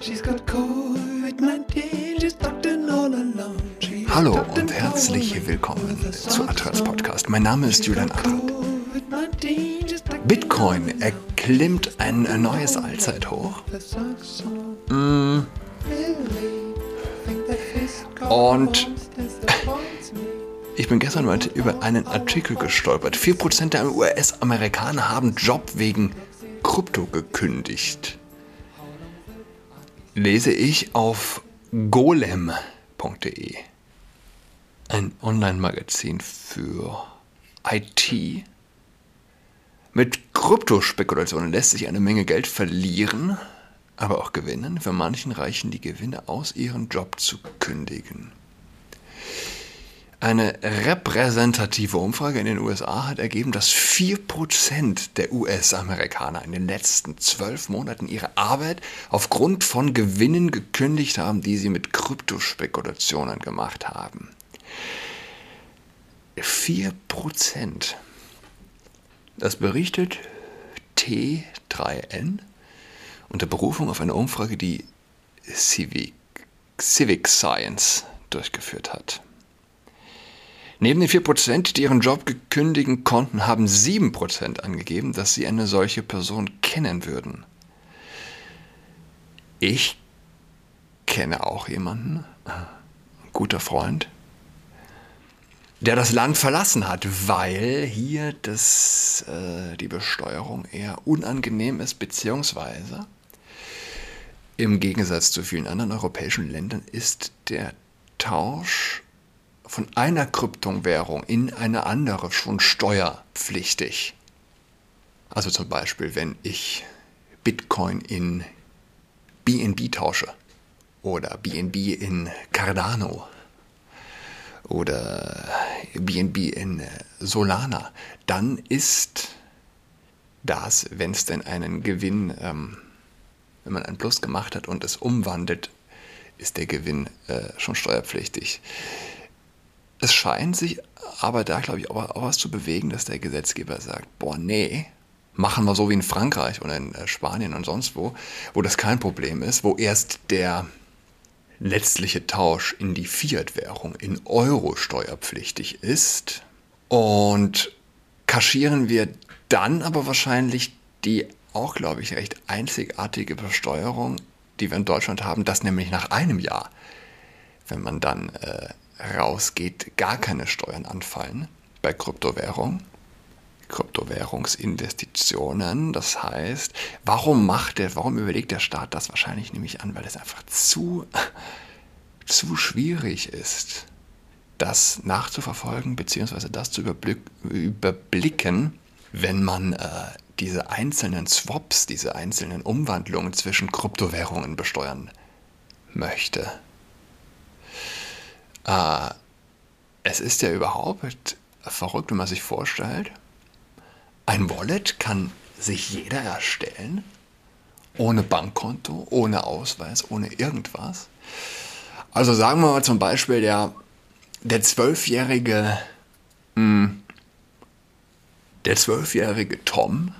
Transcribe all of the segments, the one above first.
She's got COVID-19, she's all alone. Hallo und herzlich willkommen zu Adrats. Podcast. Mein Name ist Julian Adrat. COVID-19, she's tucked in Bitcoin erklimmt ein neues Allzeithoch this Und-. Ich bin gestern mal über einen Artikel gestolpert. 4% der US-Amerikaner haben Job wegen Krypto gekündigt. Lese ich auf golem.de. Ein Online-Magazin für IT. Mit Kryptospekulationen lässt sich eine Menge Geld verlieren, aber auch gewinnen. Für manchen reichen die Gewinne aus, ihren Job zu kündigen. Eine repräsentative Umfrage in den USA hat ergeben, dass 4% der US-Amerikaner in den letzten zwölf Monaten ihre Arbeit aufgrund von Gewinnen gekündigt haben, die sie mit Kryptospekulationen gemacht haben. 4%. Das berichtet T3N unter Berufung auf eine Umfrage, die Civic, Civic Science durchgeführt hat. Neben den 4%, die ihren Job gekündigen konnten, haben 7% angegeben, dass sie eine solche Person kennen würden. Ich kenne auch jemanden, ein guter Freund, der das Land verlassen hat, weil hier das, äh, die Besteuerung eher unangenehm ist, beziehungsweise im Gegensatz zu vielen anderen europäischen Ländern ist der Tausch von einer Kryptowährung in eine andere schon steuerpflichtig. Also zum Beispiel, wenn ich Bitcoin in BNB tausche oder BNB in Cardano oder BNB in Solana, dann ist das, wenn es denn einen Gewinn, ähm, wenn man einen Plus gemacht hat und es umwandelt, ist der Gewinn äh, schon steuerpflichtig. Es scheint sich aber da, glaube ich, auch, auch was zu bewegen, dass der Gesetzgeber sagt, boah, nee, machen wir so wie in Frankreich oder in äh, Spanien und sonst wo, wo das kein Problem ist, wo erst der letztliche Tausch in die Fiat-Währung in Euro steuerpflichtig ist. Und kaschieren wir dann aber wahrscheinlich die auch, glaube ich, recht einzigartige Besteuerung, die wir in Deutschland haben, dass nämlich nach einem Jahr, wenn man dann äh, rausgeht, gar keine Steuern anfallen bei Kryptowährung. Kryptowährungsinvestitionen. Das heißt, warum macht der, warum überlegt der Staat das? Wahrscheinlich nehme ich an, weil es einfach zu, zu schwierig ist, das nachzuverfolgen bzw. das zu überblick, überblicken, wenn man äh, diese einzelnen Swaps, diese einzelnen Umwandlungen zwischen Kryptowährungen besteuern möchte. Äh, es ist ja überhaupt verrückt, wenn man sich vorstellt, ein Wallet kann sich jeder erstellen, ohne Bankkonto, ohne Ausweis, ohne irgendwas. Also sagen wir mal zum Beispiel, der, der zwölfjährige, mh, der zwölfjährige Tom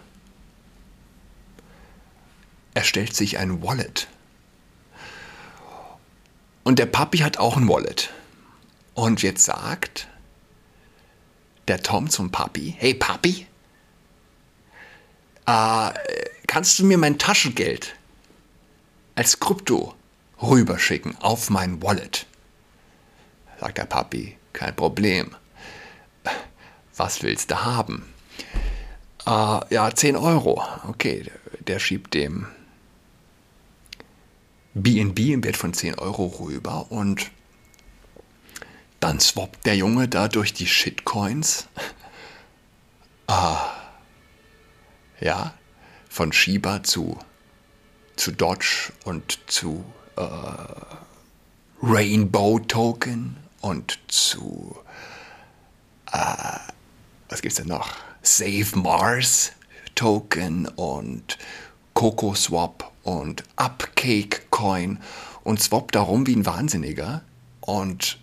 erstellt sich ein Wallet. Und der Papi hat auch ein Wallet. Und jetzt sagt der Tom zum Papi, hey Papi, äh, kannst du mir mein Taschengeld als Krypto rüberschicken auf mein Wallet? Sagt der Papi, kein Problem. Was willst du haben? Äh, ja, 10 Euro. Okay, der, der schiebt dem BNB im Wert von 10 Euro rüber und dann swappt der Junge da durch die Shitcoins. Ah. Ja, von Shiba zu, zu Dodge und zu äh, Rainbow Token und zu, äh, was gibt's denn noch? Save Mars Token und Coco Swap und Upcake Coin und swappt darum wie ein Wahnsinniger. Und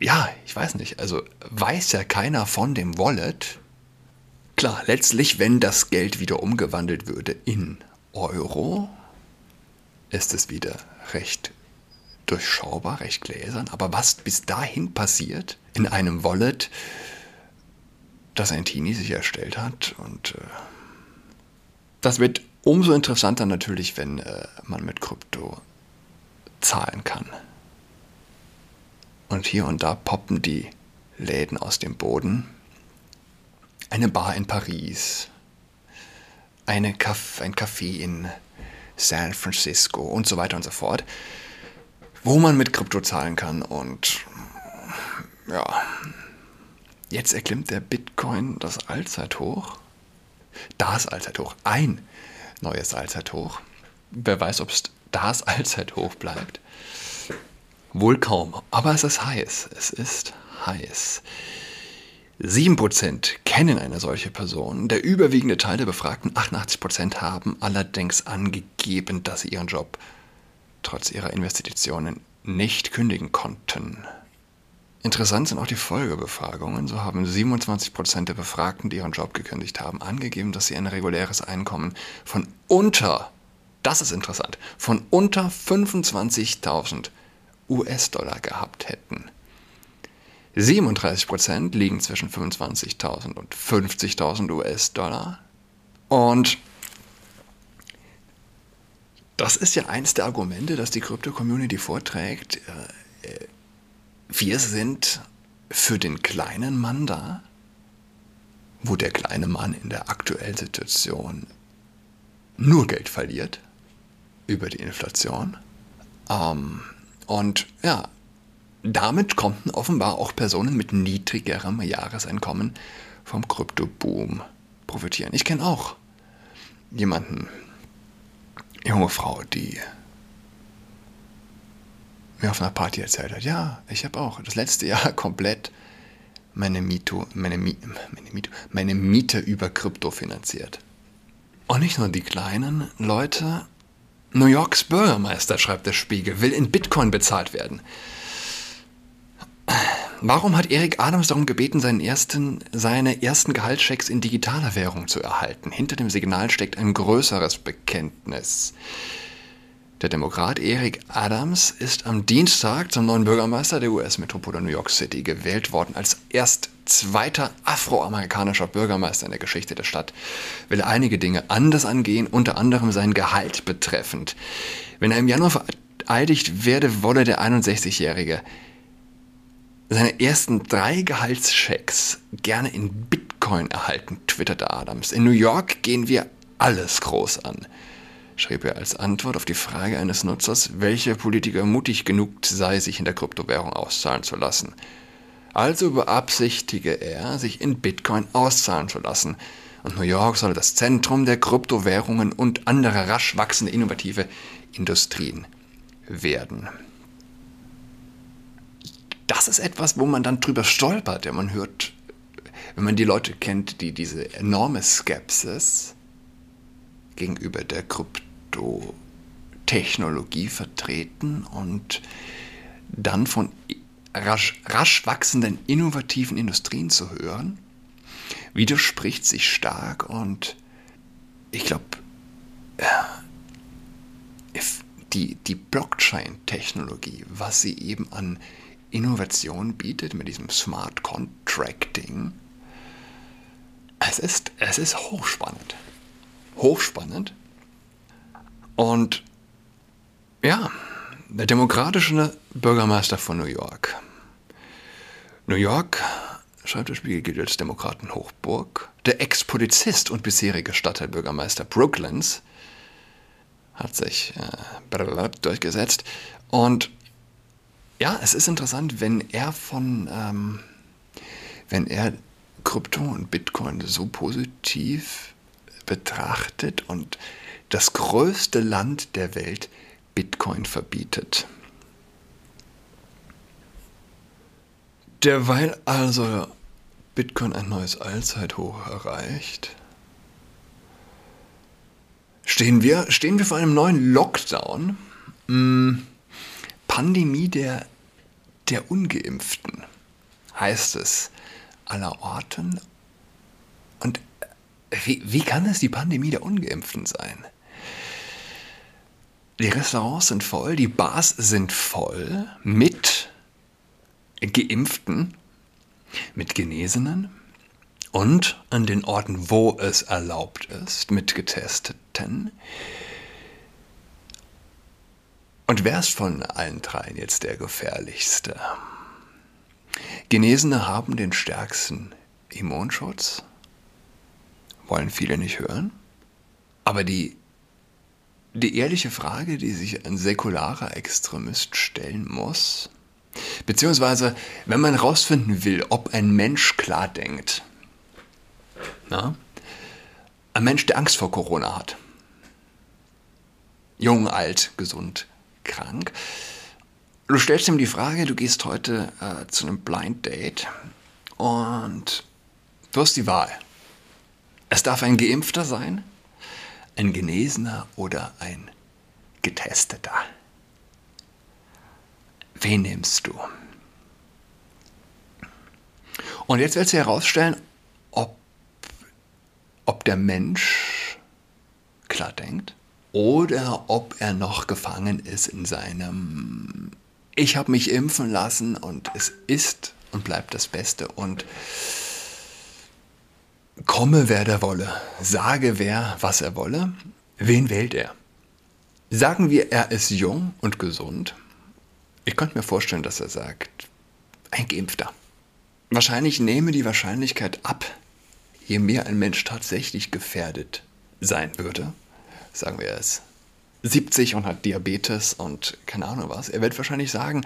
ja, ich weiß nicht, also weiß ja keiner von dem Wallet. Klar, letztlich, wenn das Geld wieder umgewandelt würde in Euro, ist es wieder recht durchschaubar, recht gläsern. Aber was bis dahin passiert in einem Wallet, das ein Teenie sich erstellt hat und äh, das wird umso interessanter natürlich, wenn äh, man mit Krypto zahlen kann. Und hier und da poppen die Läden aus dem Boden. Eine Bar in Paris, eine Caf ein Café in San Francisco und so weiter und so fort, wo man mit Krypto zahlen kann. Und ja, jetzt erklimmt der Bitcoin das Allzeithoch. Das Allzeithoch. Ein neues Allzeithoch. Wer weiß, ob es das Allzeithoch bleibt. Wohl kaum, aber es ist heiß. Es ist heiß. 7% kennen eine solche Person. Der überwiegende Teil der Befragten, 88%, haben allerdings angegeben, dass sie ihren Job trotz ihrer Investitionen nicht kündigen konnten. Interessant sind auch die Folgebefragungen. So haben 27% der Befragten, die ihren Job gekündigt haben, angegeben, dass sie ein reguläres Einkommen von unter, das ist interessant, von unter 25.000 US-Dollar gehabt hätten. 37% liegen zwischen 25.000 und 50.000 US-Dollar. Und das ist ja eins der Argumente, das die Krypto-Community vorträgt. Äh, wir sind für den kleinen Mann da, wo der kleine Mann in der aktuellen Situation nur Geld verliert über die Inflation. Ähm, und ja, damit konnten offenbar auch Personen mit niedrigerem Jahreseinkommen vom Kryptoboom profitieren. Ich kenne auch jemanden, junge Frau, die mir auf einer Party erzählt hat, ja, ich habe auch das letzte Jahr komplett meine, Mieto, meine, meine, Mieto, meine Miete über Krypto finanziert. Und nicht nur die kleinen Leute, New Yorks Bürgermeister, schreibt der Spiegel, will in Bitcoin bezahlt werden. Warum hat Erik Adams darum gebeten, ersten, seine ersten Gehaltschecks in digitaler Währung zu erhalten? Hinter dem Signal steckt ein größeres Bekenntnis. Der Demokrat Eric Adams ist am Dienstag zum neuen Bürgermeister der US-Metropole New York City gewählt worden als erst zweiter afroamerikanischer Bürgermeister in der Geschichte der Stadt, will einige Dinge anders angehen, unter anderem sein Gehalt betreffend. Wenn er im Januar vereidigt werde, wolle der 61-Jährige seine ersten drei Gehaltschecks gerne in Bitcoin erhalten, twitterte Adams. In New York gehen wir alles groß an, schrieb er als Antwort auf die Frage eines Nutzers, welcher Politiker mutig genug sei, sich in der Kryptowährung auszahlen zu lassen. Also beabsichtige er, sich in Bitcoin auszahlen zu lassen. Und New York solle das Zentrum der Kryptowährungen und anderer rasch wachsende innovative Industrien werden. Das ist etwas, wo man dann drüber stolpert. Ja, man hört, wenn man die Leute kennt, die diese enorme Skepsis gegenüber der Kryptotechnologie vertreten und dann von rasch, rasch wachsenden innovativen Industrien zu hören, widerspricht sich stark und ich glaube, die, die Blockchain-Technologie, was sie eben an Innovation bietet mit diesem Smart Contracting, es ist, es ist hochspannend. Hochspannend. Und ja, der demokratische Bürgermeister von New York. New York, schreibt der Spiegel, gilt als Demokratenhochburg. Der Ex-Polizist und bisherige Stadtteilbürgermeister Brooklands hat sich äh, durchgesetzt. Und ja, es ist interessant, wenn er von, ähm, wenn er Krypto und Bitcoin so positiv betrachtet und das größte Land der Welt Bitcoin verbietet. Derweil also Bitcoin ein neues Allzeithoch erreicht, stehen wir, stehen wir vor einem neuen Lockdown. Hm, Pandemie der, der Ungeimpften heißt es aller Orten. Und wie, wie kann es die Pandemie der Ungeimpften sein? Die Restaurants sind voll, die Bars sind voll mit Geimpften, mit Genesenen und an den Orten, wo es erlaubt ist, mit Getesteten. Und wer ist von allen dreien jetzt der gefährlichste? Genesene haben den stärksten Immunschutz, wollen viele nicht hören. Aber die die ehrliche Frage, die sich ein säkularer Extremist stellen muss, beziehungsweise wenn man herausfinden will, ob ein Mensch klar denkt, na, ein Mensch, der Angst vor Corona hat, jung, alt, gesund, krank, du stellst ihm die Frage, du gehst heute äh, zu einem Blind Date und du hast die Wahl. Es darf ein Geimpfter sein, ein Genesener oder ein Getesteter? Wen nimmst du? Und jetzt willst du herausstellen, ob, ob der Mensch klar denkt oder ob er noch gefangen ist in seinem Ich habe mich impfen lassen und es ist und bleibt das Beste und Komme, wer der wolle, sage wer, was er wolle, wen wählt er? Sagen wir, er ist jung und gesund. Ich könnte mir vorstellen, dass er sagt, ein Geimpfter. Wahrscheinlich nehme die Wahrscheinlichkeit ab, je mehr ein Mensch tatsächlich gefährdet sein würde. Sagen wir es 70 und hat Diabetes und keine Ahnung was. Er wird wahrscheinlich sagen,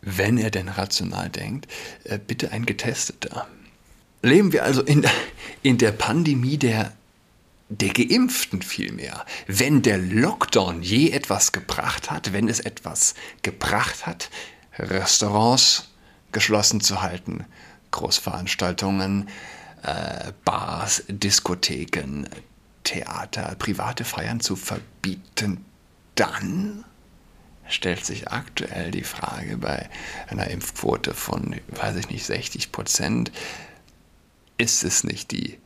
wenn er denn rational denkt, äh, bitte ein Getesteter. Leben wir also in, in der Pandemie der, der Geimpften vielmehr. Wenn der Lockdown je etwas gebracht hat, wenn es etwas gebracht hat, Restaurants geschlossen zu halten, Großveranstaltungen, äh, Bars, Diskotheken, Theater, private Feiern zu verbieten, dann stellt sich aktuell die Frage bei einer Impfquote von, weiß ich nicht, 60 Prozent, ist es nicht die,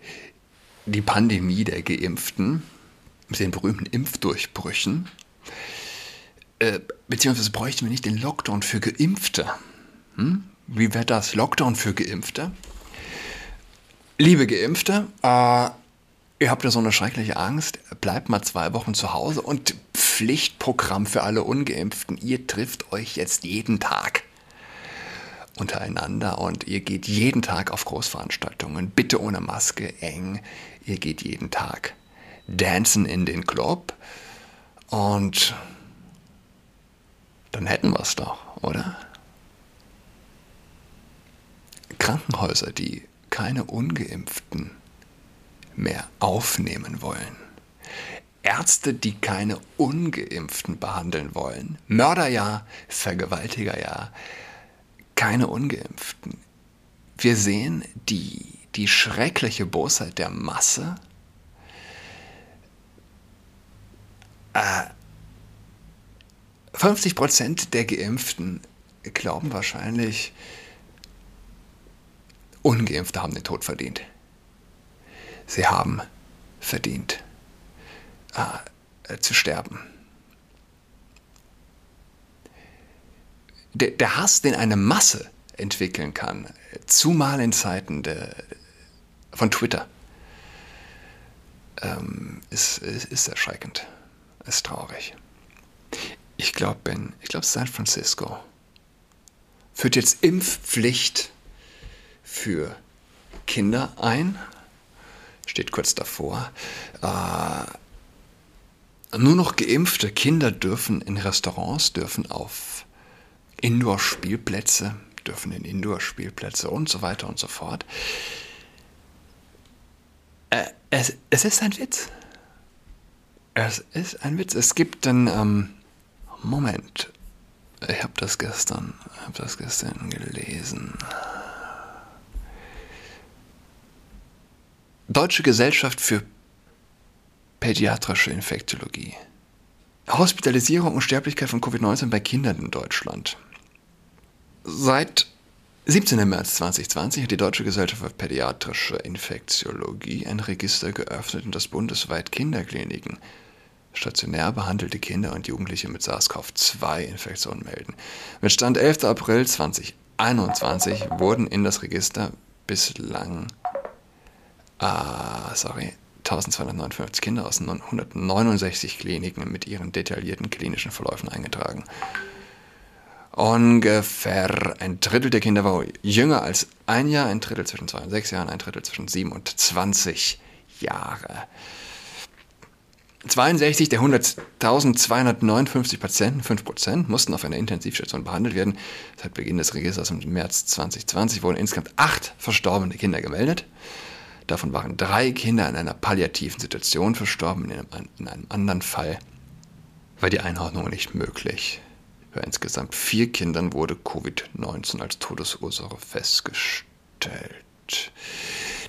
die Pandemie der Geimpften mit den berühmten Impfdurchbrüchen? Äh, beziehungsweise bräuchten wir nicht den Lockdown für Geimpfte? Hm? Wie wäre das? Lockdown für Geimpfte? Liebe Geimpfte, äh, ihr habt ja so eine schreckliche Angst, bleibt mal zwei Wochen zu Hause und Pflichtprogramm für alle Ungeimpften. Ihr trifft euch jetzt jeden Tag untereinander und ihr geht jeden Tag auf Großveranstaltungen, bitte ohne Maske, eng. Ihr geht jeden Tag dancen in den Club und dann hätten wir es doch, oder? Krankenhäuser, die keine ungeimpften mehr aufnehmen wollen. Ärzte, die keine ungeimpften behandeln wollen. Mörder ja, Vergewaltiger ja, keine ungeimpften. Wir sehen die, die schreckliche Bosheit der Masse. Äh, 50% der Geimpften glauben wahrscheinlich, Ungeimpfte haben den Tod verdient. Sie haben verdient äh, zu sterben. Der, der Hass, den eine Masse entwickeln kann, zumal in Zeiten der, von Twitter, ähm, ist, ist, ist erschreckend, ist traurig. Ich glaube, glaube San Francisco führt jetzt Impfpflicht für Kinder ein, steht kurz davor. Äh, nur noch geimpfte Kinder dürfen in Restaurants, dürfen auf Indoor-Spielplätze, dürfen in Indoor-Spielplätze und so weiter und so fort. Äh, es, es ist ein Witz. Es ist ein Witz. Es gibt dann, ähm, Moment, ich habe das gestern, habe das gestern gelesen. Deutsche Gesellschaft für pädiatrische Infektiologie. Hospitalisierung und Sterblichkeit von Covid-19 bei Kindern in Deutschland. Seit 17. März 2020 hat die Deutsche Gesellschaft für Pädiatrische Infektiologie ein Register geöffnet, in das bundesweit Kinderkliniken stationär behandelte Kinder und Jugendliche mit SARS-CoV-2-Infektionen melden. Mit Stand 11. April 2021 wurden in das Register bislang ah, sorry, 1259 Kinder aus 169 Kliniken mit ihren detaillierten klinischen Verläufen eingetragen. Ungefähr ein Drittel der Kinder war jünger als ein Jahr, ein Drittel zwischen zwei und sechs Jahren, ein Drittel zwischen sieben und 20 Jahre. 62 der 100.259 Patienten, 5%, mussten auf einer Intensivstation behandelt werden. Seit Beginn des Registers im März 2020 wurden insgesamt acht verstorbene Kinder gemeldet. Davon waren drei Kinder in einer palliativen Situation verstorben, in einem, in einem anderen Fall war die Einordnung nicht möglich. Bei insgesamt vier Kindern wurde Covid-19 als Todesursache festgestellt.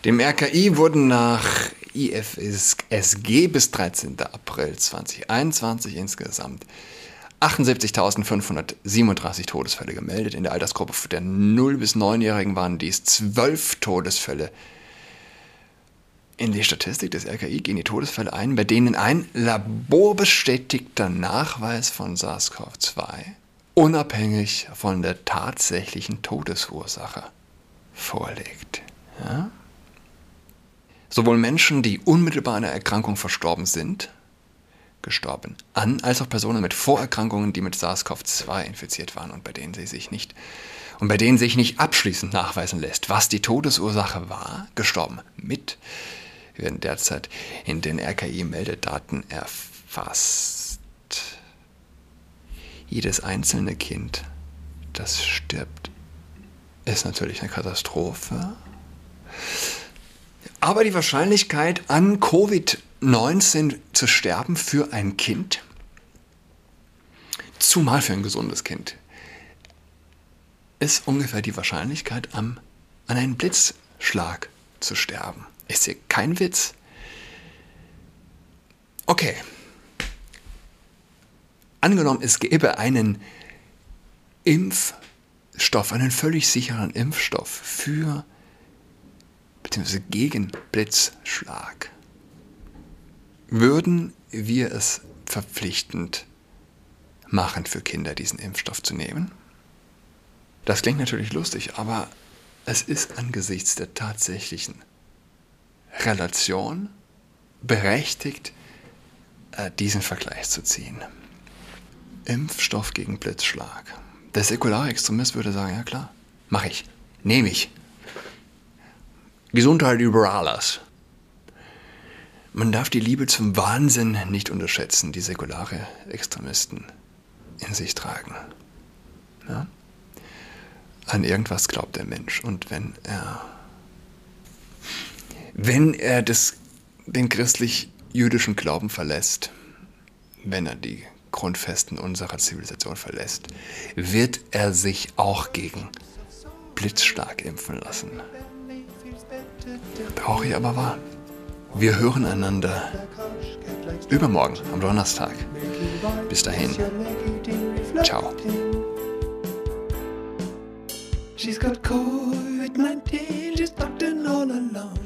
Dem RKI wurden nach IFSG bis 13. April 2021 insgesamt 78.537 Todesfälle gemeldet. In der Altersgruppe der 0- bis 9-Jährigen waren dies 12 Todesfälle. In die Statistik des RKI gehen die Todesfälle ein, bei denen ein laborbestätigter Nachweis von SARS-CoV-2 unabhängig von der tatsächlichen Todesursache vorliegt. Ja? Sowohl Menschen, die unmittelbar an der Erkrankung verstorben sind, gestorben an, als auch Personen mit Vorerkrankungen, die mit SARS-CoV-2 infiziert waren und bei denen sie sich nicht und bei denen sich nicht abschließend nachweisen lässt, was die Todesursache war, gestorben mit, werden derzeit in den RKI-Meldedaten erfasst. Jedes einzelne Kind, das stirbt, ist natürlich eine Katastrophe. Aber die Wahrscheinlichkeit, an Covid-19 zu sterben für ein Kind, zumal für ein gesundes Kind, ist ungefähr die Wahrscheinlichkeit, an einem Blitzschlag zu sterben. Ist hier kein Witz. Okay. Angenommen, es gäbe einen Impfstoff, einen völlig sicheren Impfstoff für bzw. gegen Blitzschlag. Würden wir es verpflichtend machen für Kinder, diesen Impfstoff zu nehmen? Das klingt natürlich lustig, aber es ist angesichts der tatsächlichen Relation berechtigt, äh, diesen Vergleich zu ziehen. Impfstoff gegen Blitzschlag. Der säkulare Extremist würde sagen, ja klar, mache ich, nehme ich. Gesundheit über alles. Man darf die Liebe zum Wahnsinn nicht unterschätzen, die säkulare Extremisten in sich tragen. Ja? An irgendwas glaubt der Mensch und wenn er wenn er das, den christlich-jüdischen Glauben verlässt, wenn er die Grundfesten unserer Zivilisation verlässt, wird er sich auch gegen Blitzschlag impfen lassen. Brauche ich aber wahr. Wir hören einander übermorgen am Donnerstag. Bis dahin. Ciao. She's got COVID-19, she's tucked all alone.